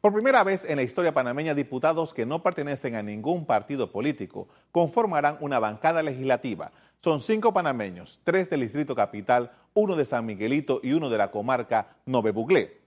Por primera vez en la historia panameña, diputados que no pertenecen a ningún partido político conformarán una bancada legislativa. Son cinco panameños, tres del Distrito Capital, uno de San Miguelito y uno de la comarca Nove Buglé.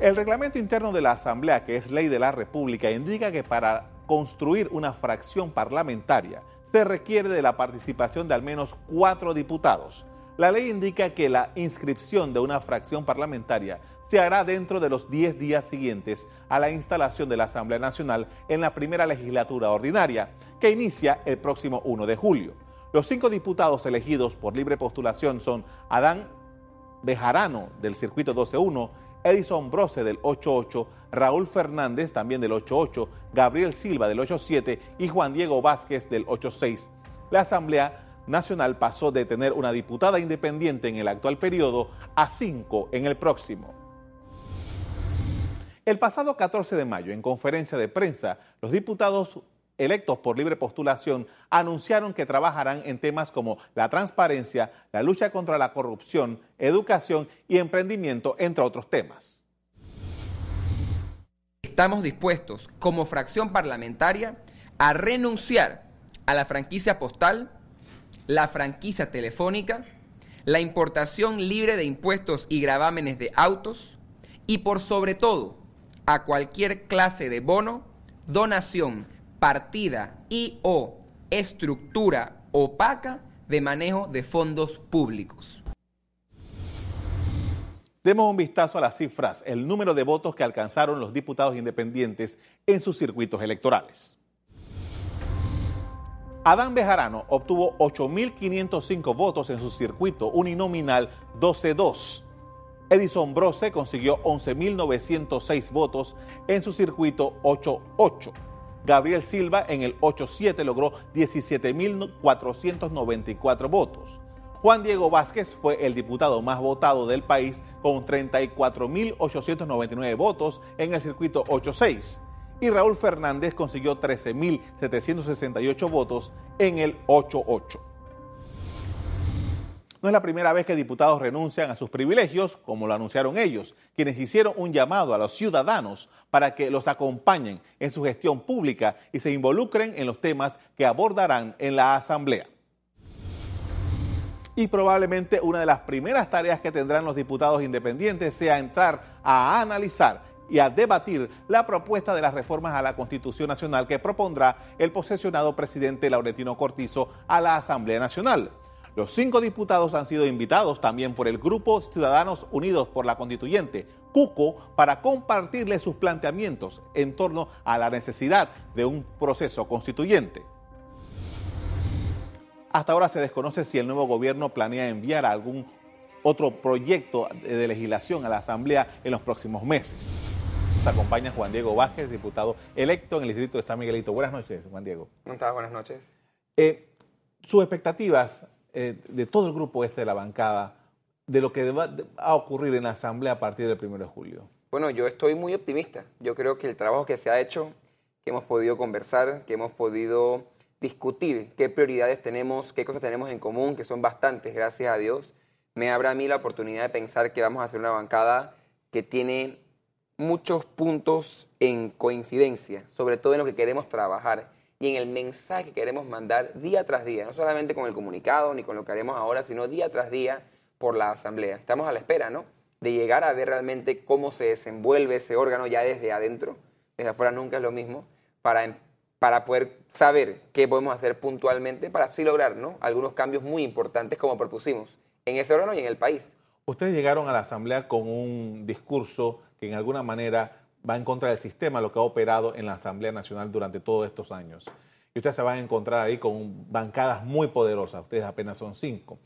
El reglamento interno de la Asamblea, que es ley de la República, indica que para construir una fracción parlamentaria se requiere de la participación de al menos cuatro diputados. La ley indica que la inscripción de una fracción parlamentaria se hará dentro de los 10 días siguientes a la instalación de la Asamblea Nacional en la primera legislatura ordinaria, que inicia el próximo 1 de julio. Los cinco diputados elegidos por libre postulación son Adán Bejarano del Circuito 12-1, Edison Brose del 8-8, Raúl Fernández también del 8-8, Gabriel Silva del 8-7 y Juan Diego Vázquez del 8-6. La Asamblea Nacional pasó de tener una diputada independiente en el actual periodo a cinco en el próximo. El pasado 14 de mayo, en conferencia de prensa, los diputados electos por libre postulación anunciaron que trabajarán en temas como la transparencia, la lucha contra la corrupción, educación y emprendimiento, entre otros temas. Estamos dispuestos, como fracción parlamentaria, a renunciar a la franquicia postal, la franquicia telefónica, la importación libre de impuestos y gravámenes de autos y por sobre todo a cualquier clase de bono, donación, partida y o estructura opaca de manejo de fondos públicos. Demos un vistazo a las cifras, el número de votos que alcanzaron los diputados independientes en sus circuitos electorales. Adán Bejarano obtuvo 8.505 votos en su circuito uninominal 12-2. Edison Brose consiguió 11.906 votos en su circuito 8-8. Gabriel Silva en el 8-7 logró 17.494 votos. Juan Diego Vázquez fue el diputado más votado del país con 34.899 votos en el circuito 8-6 y Raúl Fernández consiguió 13.768 votos en el 8-8. No es la primera vez que diputados renuncian a sus privilegios, como lo anunciaron ellos, quienes hicieron un llamado a los ciudadanos para que los acompañen en su gestión pública y se involucren en los temas que abordarán en la Asamblea. Y probablemente una de las primeras tareas que tendrán los diputados independientes sea entrar a analizar y a debatir la propuesta de las reformas a la Constitución Nacional que propondrá el posesionado presidente Laurentino Cortizo a la Asamblea Nacional. Los cinco diputados han sido invitados también por el Grupo Ciudadanos Unidos por la Constituyente, CUCO, para compartirle sus planteamientos en torno a la necesidad de un proceso constituyente. Hasta ahora se desconoce si el nuevo gobierno planea enviar algún otro proyecto de legislación a la Asamblea en los próximos meses. Nos acompaña Juan Diego Vázquez, diputado electo en el distrito de San Miguelito. Buenas noches, Juan Diego. ¿Cómo estás? Buenas noches. Eh, sus expectativas eh, de todo el grupo este de la bancada de lo que va a ocurrir en la Asamblea a partir del 1 de julio. Bueno, yo estoy muy optimista. Yo creo que el trabajo que se ha hecho, que hemos podido conversar, que hemos podido discutir qué prioridades tenemos, qué cosas tenemos en común, que son bastantes, gracias a Dios, me abre a mí la oportunidad de pensar que vamos a hacer una bancada que tiene muchos puntos en coincidencia, sobre todo en lo que queremos trabajar y en el mensaje que queremos mandar día tras día, no solamente con el comunicado ni con lo que haremos ahora, sino día tras día por la Asamblea. Estamos a la espera, ¿no? De llegar a ver realmente cómo se desenvuelve ese órgano ya desde adentro, desde afuera nunca es lo mismo, para, para poder saber qué podemos hacer puntualmente para así lograr, ¿no? Algunos cambios muy importantes como propusimos en ese órgano y en el país. Ustedes llegaron a la Asamblea con un discurso que en alguna manera va en contra del sistema, lo que ha operado en la Asamblea Nacional durante todos estos años. Y ustedes se van a encontrar ahí con bancadas muy poderosas, ustedes apenas son cinco.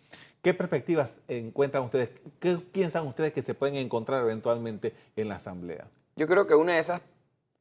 ¿Qué perspectivas encuentran ustedes? ¿Qué piensan ustedes que se pueden encontrar eventualmente en la Asamblea? Yo creo que una de esas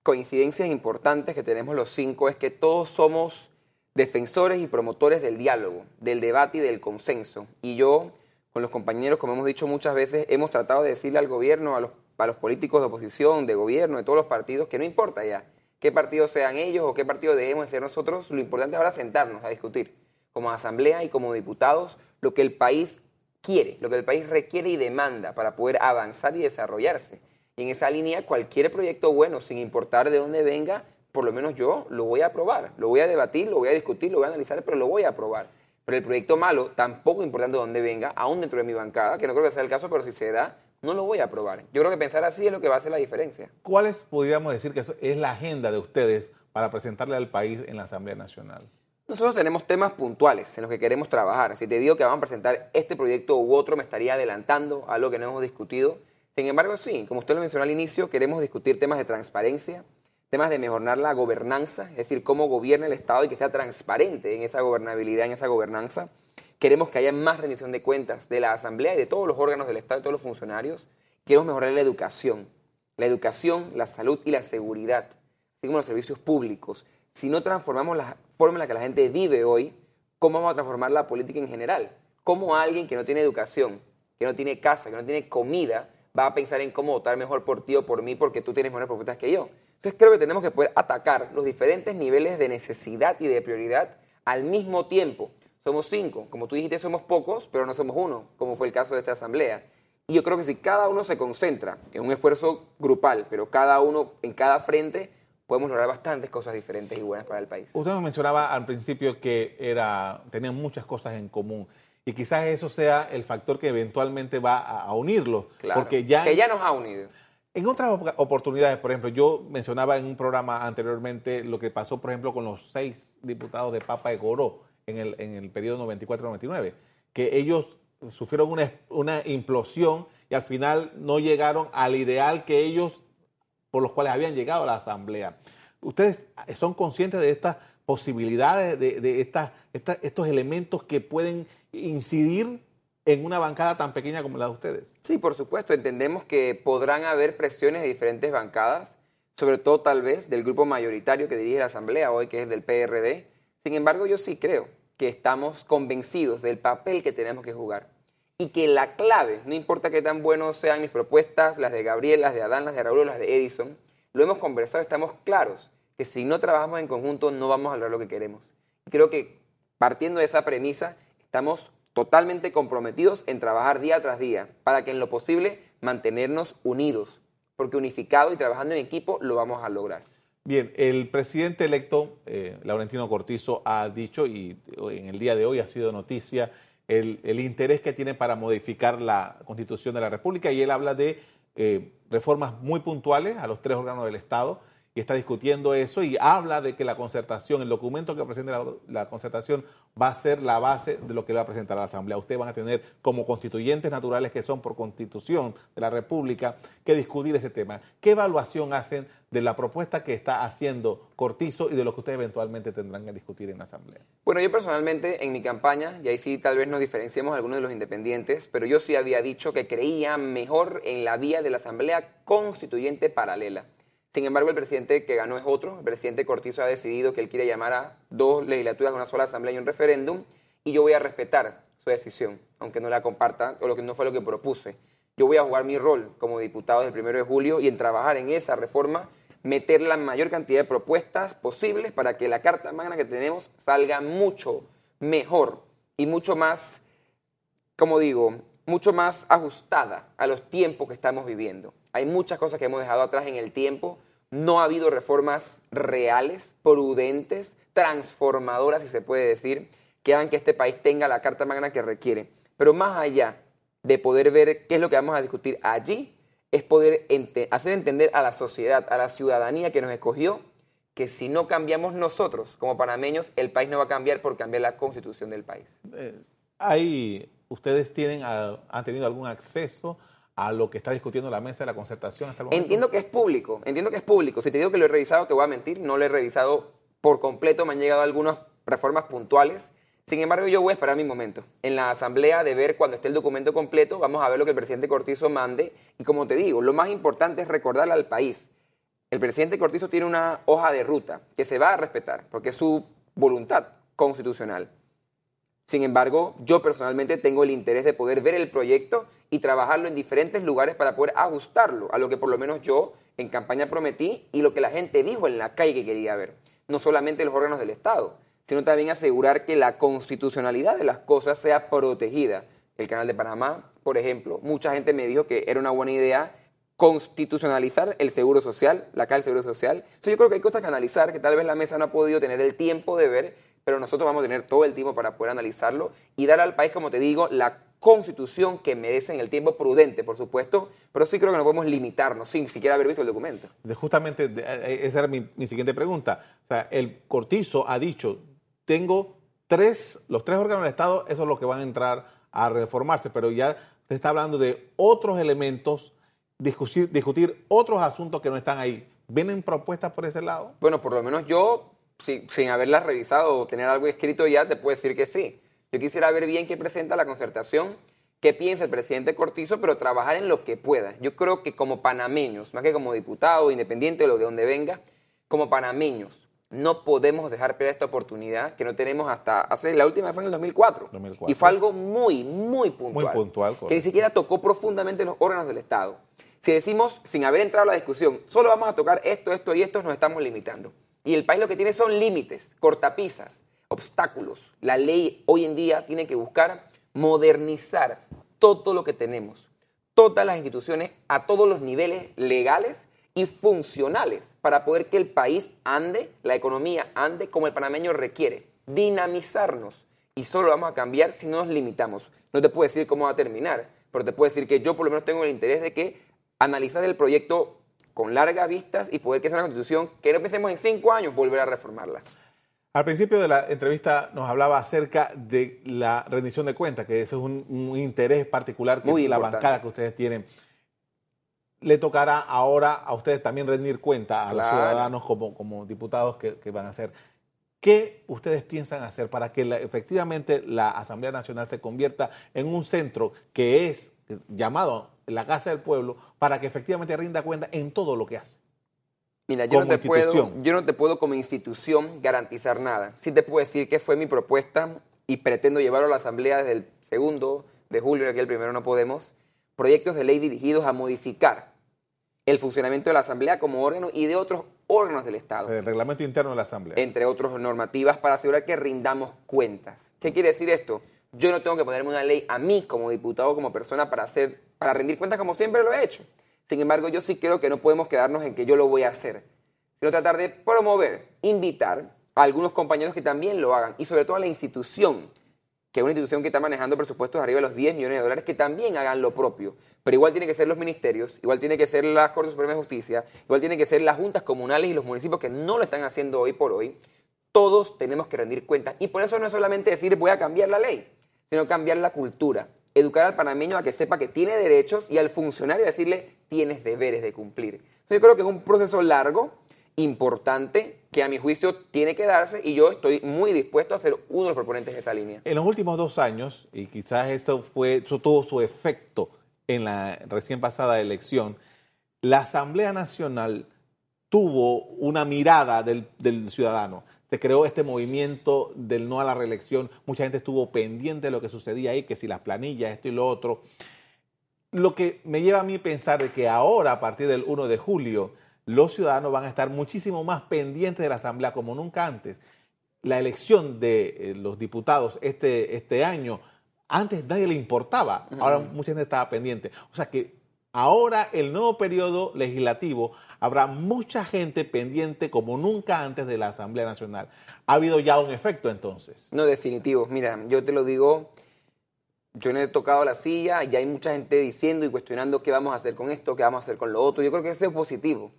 coincidencias importantes que tenemos los cinco es que todos somos defensores y promotores del diálogo, del debate y del consenso. Y yo, con los compañeros, como hemos dicho muchas veces, hemos tratado de decirle al gobierno, a los para los políticos de oposición, de gobierno, de todos los partidos, que no importa ya qué partidos sean ellos o qué partido debemos de ser nosotros, lo importante es ahora sentarnos a discutir como asamblea y como diputados lo que el país quiere, lo que el país requiere y demanda para poder avanzar y desarrollarse. Y en esa línea, cualquier proyecto bueno, sin importar de dónde venga, por lo menos yo lo voy a aprobar. Lo voy a debatir, lo voy a discutir, lo voy a analizar, pero lo voy a aprobar. Pero el proyecto malo, tampoco importando de dónde venga, aún dentro de mi bancada, que no creo que sea el caso, pero si se da, no lo voy a aprobar. Yo creo que pensar así es lo que va a hacer la diferencia. ¿Cuáles podríamos decir que es la agenda de ustedes para presentarle al país en la Asamblea Nacional? Nosotros tenemos temas puntuales en los que queremos trabajar. Si te digo que vamos a presentar este proyecto u otro, me estaría adelantando a lo que no hemos discutido. Sin embargo, sí, como usted lo mencionó al inicio, queremos discutir temas de transparencia, temas de mejorar la gobernanza, es decir, cómo gobierna el Estado y que sea transparente en esa gobernabilidad, en esa gobernanza. Queremos que haya más rendición de cuentas de la Asamblea y de todos los órganos del Estado y todos los funcionarios. Queremos mejorar la educación, la educación, la salud y la seguridad, así como los servicios públicos. Si no transformamos la forma en la que la gente vive hoy, ¿cómo vamos a transformar la política en general? ¿Cómo alguien que no tiene educación, que no tiene casa, que no tiene comida, va a pensar en cómo votar mejor por ti o por mí porque tú tienes mejores propuestas que yo? Entonces creo que tenemos que poder atacar los diferentes niveles de necesidad y de prioridad al mismo tiempo. Somos cinco, como tú dijiste, somos pocos, pero no somos uno, como fue el caso de esta asamblea. Y yo creo que si cada uno se concentra en un esfuerzo grupal, pero cada uno en cada frente, podemos lograr bastantes cosas diferentes y buenas para el país. Usted nos mencionaba al principio que era, tenían muchas cosas en común. Y quizás eso sea el factor que eventualmente va a, unirlos. Claro, porque ya, que ya nos ha unido. En otras oportunidades, por ejemplo, yo mencionaba en un programa anteriormente lo que pasó, por ejemplo, con los seis diputados de Papa de Goró en el, en el periodo 94-99, que ellos sufrieron una, una implosión y al final no llegaron al ideal que ellos, por los cuales habían llegado a la Asamblea. ¿Ustedes son conscientes de estas posibilidades, de, de estas, estos elementos que pueden incidir en una bancada tan pequeña como la de ustedes? Sí, por supuesto. Entendemos que podrán haber presiones de diferentes bancadas, sobre todo tal vez del grupo mayoritario que dirige la Asamblea hoy, que es del PRD. Sin embargo, yo sí creo que estamos convencidos del papel que tenemos que jugar y que la clave, no importa qué tan buenos sean mis propuestas, las de Gabriel, las de Adán, las de Raúl, las de Edison, lo hemos conversado, estamos claros que si no trabajamos en conjunto no vamos a lograr lo que queremos. Creo que partiendo de esa premisa, estamos totalmente comprometidos en trabajar día tras día para que en lo posible mantenernos unidos, porque unificado y trabajando en equipo lo vamos a lograr. Bien, el presidente electo, eh, Laurentino Cortizo, ha dicho, y en el día de hoy ha sido noticia, el, interés que tiene para modificar la constitución de la República, y él habla de eh, reformas muy puntuales a los tres órganos del Estado, y está discutiendo eso y habla de que la concertación, el documento que presenta la, concertación va a ser la base de lo que va a presentar la Asamblea. Ustedes van a tener como constituyentes naturales que son por constitución de la República que discutir ese tema. ¿Qué evaluación hacen de la propuesta que está haciendo Cortizo y de lo que ustedes eventualmente tendrán que discutir en la Asamblea? Bueno, yo personalmente en mi campaña, y ahí sí tal vez nos diferenciemos algunos de los independientes, pero yo sí había dicho que creía mejor en la vía de la Asamblea constituyente paralela. Sin embargo, el presidente que ganó es otro. El presidente Cortizo ha decidido que él quiere llamar a dos legislaturas, una sola asamblea y un referéndum, y yo voy a respetar su decisión, aunque no la comparta o lo que no fue lo que propuse. Yo voy a jugar mi rol como diputado del primero de julio y en trabajar en esa reforma, meter la mayor cantidad de propuestas posibles para que la Carta Magna que tenemos salga mucho mejor y mucho más, como digo, mucho más ajustada a los tiempos que estamos viviendo. Hay muchas cosas que hemos dejado atrás en el tiempo. No ha habido reformas reales, prudentes, transformadoras, si se puede decir, que hagan que este país tenga la Carta Magna que requiere. Pero más allá de poder ver qué es lo que vamos a discutir allí, es poder hacer entender a la sociedad, a la ciudadanía que nos escogió, que si no cambiamos nosotros como panameños, el país no va a cambiar por cambiar la constitución del país. Eh, ¿Ustedes tienen, han tenido algún acceso a lo que está discutiendo la mesa de la concertación hasta el momento? Entiendo que es público, entiendo que es público. Si te digo que lo he revisado, te voy a mentir, no lo he revisado por completo, me han llegado algunas reformas puntuales. Sin embargo, yo voy a esperar mi momento. En la asamblea de ver cuando esté el documento completo, vamos a ver lo que el presidente Cortizo mande. Y como te digo, lo más importante es recordarle al país. El presidente Cortizo tiene una hoja de ruta que se va a respetar, porque es su voluntad constitucional. Sin embargo, yo personalmente tengo el interés de poder ver el proyecto y trabajarlo en diferentes lugares para poder ajustarlo a lo que por lo menos yo en campaña prometí y lo que la gente dijo en la calle que quería ver. No solamente los órganos del Estado, sino también asegurar que la constitucionalidad de las cosas sea protegida. El canal de Panamá, por ejemplo, mucha gente me dijo que era una buena idea constitucionalizar el seguro social, la caja del seguro social. Entonces yo creo que hay cosas que analizar, que tal vez la mesa no ha podido tener el tiempo de ver, pero nosotros vamos a tener todo el tiempo para poder analizarlo y dar al país, como te digo, la constitución que merece en el tiempo prudente, por supuesto, pero sí creo que no podemos limitarnos sin siquiera haber visto el documento. Justamente eh, esa era mi, mi siguiente pregunta. O sea, el Cortizo ha dicho, tengo tres, los tres órganos del Estado, eso es lo que van a entrar a reformarse, pero ya se está hablando de otros elementos, discutir, discutir otros asuntos que no están ahí. ¿Vienen propuestas por ese lado? Bueno, por lo menos yo, sin haberlas revisado o tener algo escrito ya, te puedo decir que sí. Yo quisiera ver bien qué presenta la concertación, qué piensa el presidente Cortizo, pero trabajar en lo que pueda. Yo creo que como panameños, más que como diputado, independiente de lo de donde venga, como panameños, no podemos dejar perder esta oportunidad que no tenemos hasta hace la última fue en el 2004, y fue algo muy muy puntual, muy puntual que ni siquiera tocó profundamente los órganos del Estado. Si decimos sin haber entrado a la discusión, solo vamos a tocar esto, esto y esto, nos estamos limitando. Y el país lo que tiene son límites, cortapisas, obstáculos. La ley hoy en día tiene que buscar modernizar todo lo que tenemos, todas las instituciones a todos los niveles legales y funcionales para poder que el país ande, la economía ande como el panameño requiere, dinamizarnos. Y solo vamos a cambiar si no nos limitamos. No te puedo decir cómo va a terminar, pero te puedo decir que yo por lo menos tengo el interés de que analizar el proyecto con largas vistas y poder que sea una constitución que no pensemos en cinco años volver a reformarla. Al principio de la entrevista nos hablaba acerca de la rendición de cuentas, que eso es un, interés particular que la bancada que ustedes tienen le tocará ahora a ustedes también rendir cuenta a los ciudadanos como, como diputados que, van a hacer. ¿Qué ustedes piensan hacer para que efectivamente la Asamblea Nacional se convierta en un centro que es llamado la Casa del Pueblo para que efectivamente rinda cuenta en todo lo que hace? Mira, yo no, te puedo, yo no te puedo como institución garantizar nada. Sí te puedo decir que fue mi propuesta y pretendo llevarlo a la Asamblea desde el segundo de julio, que el primero no podemos, proyectos de ley dirigidos a modificar el funcionamiento de la Asamblea como órgano y de otros órganos del Estado. El reglamento interno de la Asamblea. Entre otras normativas para asegurar que rindamos cuentas. ¿Qué quiere decir esto? Yo no tengo que ponerme una ley a mí como diputado, como persona, para, hacer, para rendir cuentas como siempre lo he hecho. Sin embargo, yo sí creo que no podemos quedarnos en que yo lo voy a hacer, sino tratar de promover, invitar a algunos compañeros que también lo hagan y sobre todo a la institución que es una institución que está manejando presupuestos arriba de los 10 millones de dólares, que también hagan lo propio. Pero igual tiene que ser los ministerios, igual tiene que ser la Corte Suprema de Justicia, igual tiene que ser las juntas comunales y los municipios que no lo están haciendo hoy por hoy. Todos tenemos que rendir cuentas. Y por eso no es solamente decir voy a cambiar la ley, sino cambiar la cultura. Educar al panameño a que sepa que tiene derechos y al funcionario decirle tienes deberes de cumplir. yo creo que es un proceso largo, importante que a mi juicio tiene que darse y yo estoy muy dispuesto a ser uno de los proponentes de esa línea. En los últimos dos años, y quizás eso, fue, eso tuvo su efecto en la recién pasada elección, la Asamblea Nacional tuvo una mirada del, del ciudadano. Se creó este movimiento del no a la reelección. Mucha gente estuvo pendiente de lo que sucedía ahí, que si las planillas, esto y lo otro. Lo que me lleva a mí a pensar de que ahora, a partir del 1 de julio, los ciudadanos van a estar muchísimo más pendientes de la Asamblea como nunca antes. La elección de eh, los diputados este, este año, antes nadie le importaba, ahora mucha gente estaba pendiente. O sea que ahora el nuevo periodo legislativo habrá mucha gente pendiente como nunca antes de la Asamblea Nacional. ¿Ha habido ya un efecto entonces? No, definitivo. Mira, yo te lo digo, yo no he tocado la silla, y hay mucha gente diciendo y cuestionando qué vamos a hacer con esto, qué vamos a hacer con lo otro. Yo creo que eso es positivo.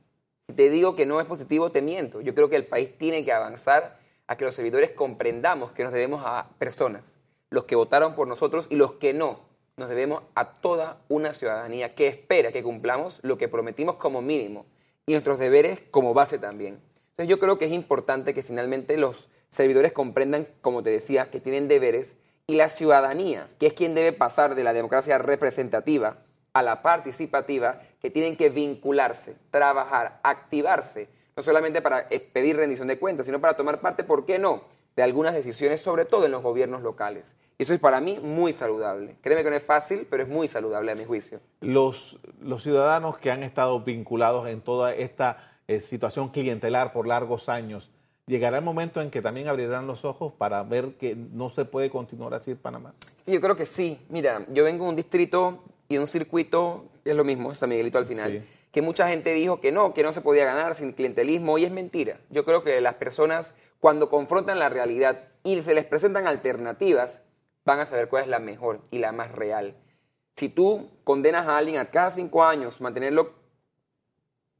Si te digo que no es positivo, te miento. Yo creo que el país tiene que avanzar a que los servidores comprendamos que nos debemos a personas, los que votaron por nosotros y los que no. Nos debemos a toda una ciudadanía que espera que cumplamos lo que prometimos como mínimo y nuestros deberes como base también. Entonces yo creo que es importante que finalmente los servidores comprendan, como te decía, que tienen deberes y la ciudadanía, que es quien debe pasar de la democracia representativa a la participativa, que tienen que vincularse, trabajar, activarse, no solamente para eh, pedir rendición de cuentas, sino para tomar parte, ¿por qué no?, de algunas decisiones, sobre todo en los gobiernos locales. Y eso es para mí muy saludable. Créeme que no es fácil, pero es muy saludable a mi juicio. Los, los ciudadanos que han estado vinculados en toda esta eh, situación clientelar por largos años, llegará el momento en que también abrirán los ojos para ver que no se puede continuar así en Panamá. Yo creo que sí. Mira, yo vengo de un distrito y un circuito es lo mismo, San Miguelito al final, Sí. que mucha gente dijo que no, que no se podía ganar sin clientelismo, y es mentira. Yo creo que las personas, cuando confrontan la realidad y se les presentan alternativas, van a saber cuál es la mejor y la más real. Si tú condenas a alguien a cada cinco años mantenerlo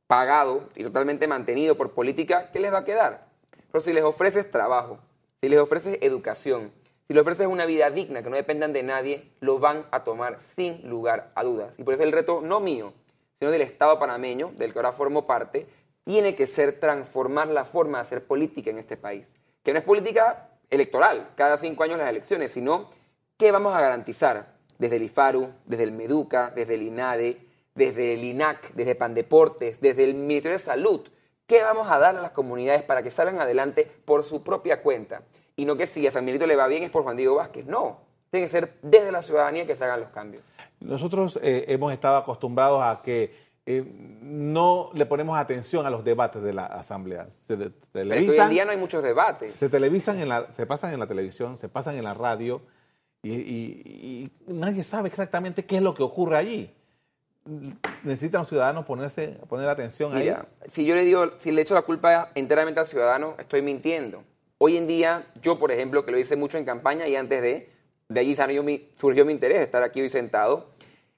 pagado y totalmente mantenido por política, ¿qué les va a quedar? Pero si les ofreces trabajo, si les ofreces educación, si les ofreces una vida digna que no dependan de nadie, lo van a tomar sin lugar a dudas. Y por eso el reto no mío, sino del Estado panameño, del que ahora formo parte, tiene que ser transformar la forma de hacer política en este país. Que no es política electoral, cada cinco años las elecciones, sino qué vamos a garantizar desde el IFARU, desde el MEDUCA, desde el INADE, desde el INAC, desde Pandeportes, desde el Ministerio de Salud. ¿Qué vamos a dar a las comunidades para que salgan adelante por su propia cuenta? Y no que si a San Miguelito le va bien es por Juan Diego Vázquez. No, tiene que ser desde la ciudadanía que se hagan los cambios. Nosotros eh, hemos estado acostumbrados a que eh, no le ponemos atención a los debates de la Asamblea. Se de- Pero es que hoy en televisan, día no hay muchos debates. se televisan en la, se pasan en la televisión, se pasan en la radio y, y- y nadie sabe exactamente qué es lo que ocurre allí. Necesitan los ciudadanos ponerse, poner atención ahí. Mira, si yo le digo, si le echo la culpa enteramente al ciudadano, estoy mintiendo. Hoy en día, yo, por ejemplo, que lo hice mucho en campaña y antes de, de allí salió mi- surgió mi interés de estar aquí hoy sentado,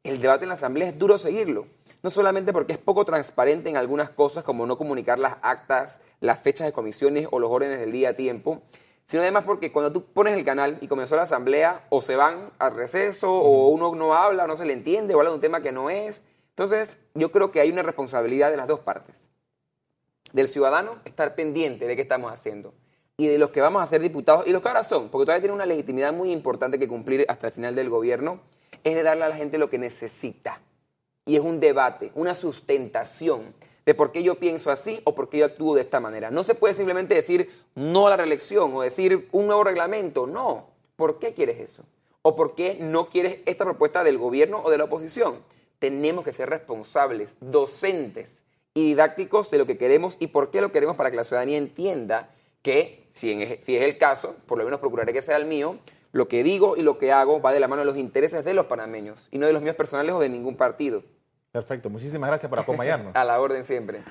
el debate en la Asamblea es duro seguirlo. No solamente porque es poco transparente en algunas cosas, como no comunicar las actas, las fechas de comisiones o los órdenes del día a tiempo, sino además porque cuando tú pones el canal y comenzó la Asamblea, o se van al receso, o uno no habla, o no se le entiende, o habla de un tema que no es. Entonces, yo creo que hay una responsabilidad de las dos partes del ciudadano estar pendiente de qué estamos haciendo y de los que vamos a ser diputados y los que ahora son, porque todavía tienen una legitimidad muy importante que cumplir hasta el final del gobierno, es de darle a la gente lo que necesita. Y es un debate, una sustentación de por qué yo pienso así o por qué yo actúo de esta manera. No se puede simplemente decir no a la reelección o decir un nuevo reglamento, no. ¿Por qué quieres eso? ¿O por qué no quieres esta propuesta del gobierno o de la oposición? Tenemos que ser responsables, docentes y didácticos de lo que queremos y por qué lo queremos para que la ciudadanía entienda que, si, si es el caso, por lo menos procuraré que sea el mío, lo que digo y lo que hago va de la mano de los intereses de los panameños y no de los míos personales o de ningún partido. Perfecto, muchísimas gracias por acompañarnos. A la orden siempre.